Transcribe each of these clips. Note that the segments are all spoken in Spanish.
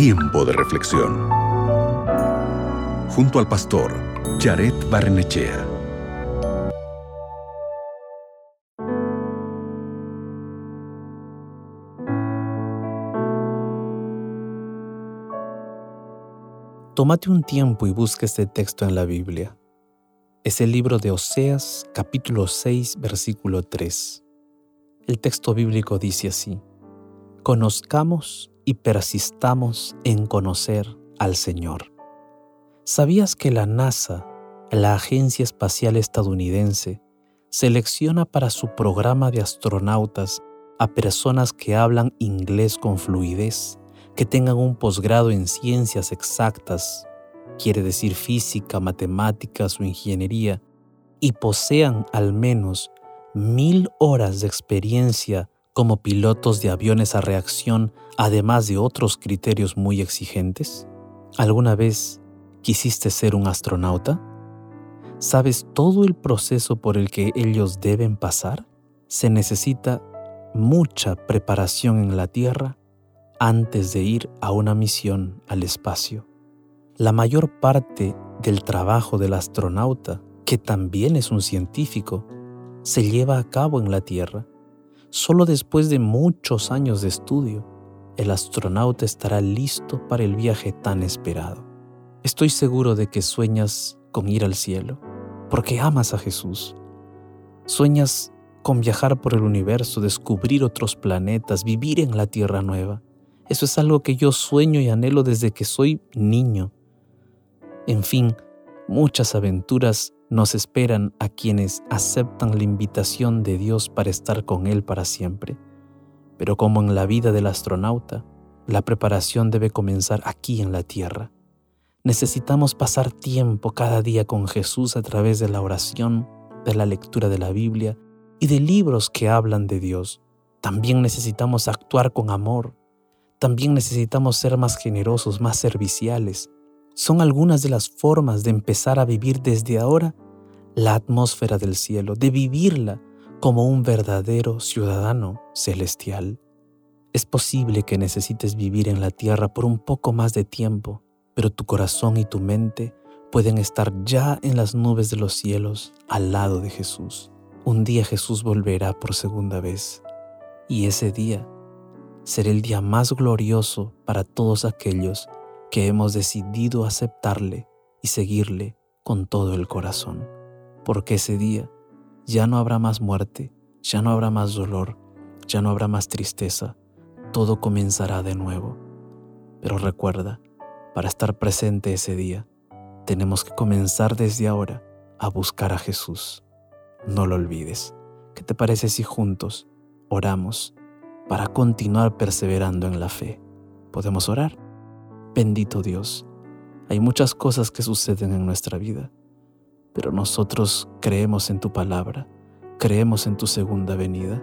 Tiempo de reflexión. Junto al pastor Jared Barnechea. Tómate un tiempo y busca este texto en la Biblia. Es el libro de Oseas, capítulo 6, versículo 3. El texto bíblico dice así, Conozcamos y persistamos en conocer al Señor. ¿Sabías que la NASA, la Agencia Espacial Estadounidense, selecciona para su programa de astronautas a personas que hablan inglés con fluidez, que tengan un posgrado en ciencias exactas, quiere decir física, matemáticas o ingeniería, y posean al menos mil horas de experiencia como pilotos de aviones a reacción, además de otros criterios muy exigentes? ¿Alguna vez quisiste ser un astronauta? ¿Sabes todo el proceso por el que ellos deben pasar? Se necesita mucha preparación en la Tierra antes de ir a una misión al espacio. La mayor parte del trabajo del astronauta, que también es un científico, se lleva a cabo en la Tierra. Solo después de muchos años de estudio, el astronauta estará listo para el viaje tan esperado. Estoy seguro de que sueñas con ir al cielo, porque amas a Jesús. Sueñas con viajar por el universo, descubrir otros planetas, vivir en la Tierra nueva. Eso es algo que yo sueño y anhelo desde que soy niño. En fin, muchas aventuras nos esperan a quienes aceptan la invitación de Dios para estar con Él para siempre. Pero como en la vida del astronauta, la preparación debe comenzar aquí en la Tierra. Necesitamos pasar tiempo cada día con Jesús a través de la oración, de la lectura de la Biblia y de libros que hablan de Dios. También necesitamos actuar con amor. También necesitamos ser más generosos, más serviciales, son algunas de las formas de empezar a vivir desde ahora la atmósfera del cielo, de vivirla como un verdadero ciudadano celestial. Es posible que necesites vivir en la tierra por un poco más de tiempo, pero tu corazón y tu mente pueden estar ya en las nubes de los cielos al lado de Jesús. Un día Jesús volverá por segunda vez y ese día será el día más glorioso para todos aquellos que hemos decidido aceptarle y seguirle con todo el corazón, porque ese día ya no habrá más muerte, ya no habrá más dolor, ya no habrá más tristeza, todo comenzará de nuevo. Pero recuerda, para estar presente ese día, tenemos que comenzar desde ahora a buscar a Jesús. No lo olvides. ¿Qué te parece si juntos oramos para continuar perseverando en la fe? ¿Podemos orar? Bendito Dios, hay muchas cosas que suceden en nuestra vida, pero nosotros creemos en tu palabra, creemos en tu segunda venida,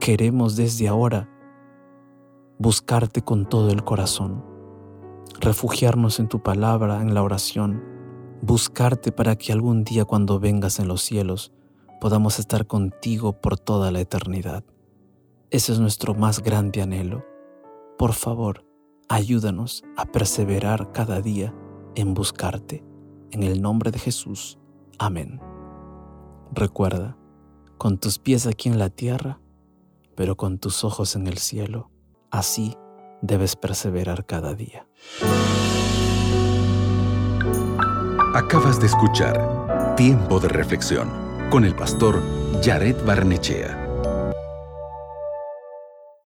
queremos desde ahora buscarte con todo el corazón, refugiarnos en tu palabra, en la oración, buscarte para que algún día cuando vengas en los cielos podamos estar contigo por toda la eternidad. Ese es nuestro más grande anhelo. Por favor, Ayúdanos a perseverar cada día en buscarte. En el nombre de Jesús. Amén. Recuerda, con tus pies aquí en la tierra, pero con tus ojos en el cielo, así debes perseverar cada día. Acabas de escuchar Tiempo de Reflexión con el pastor Jared Barnechea.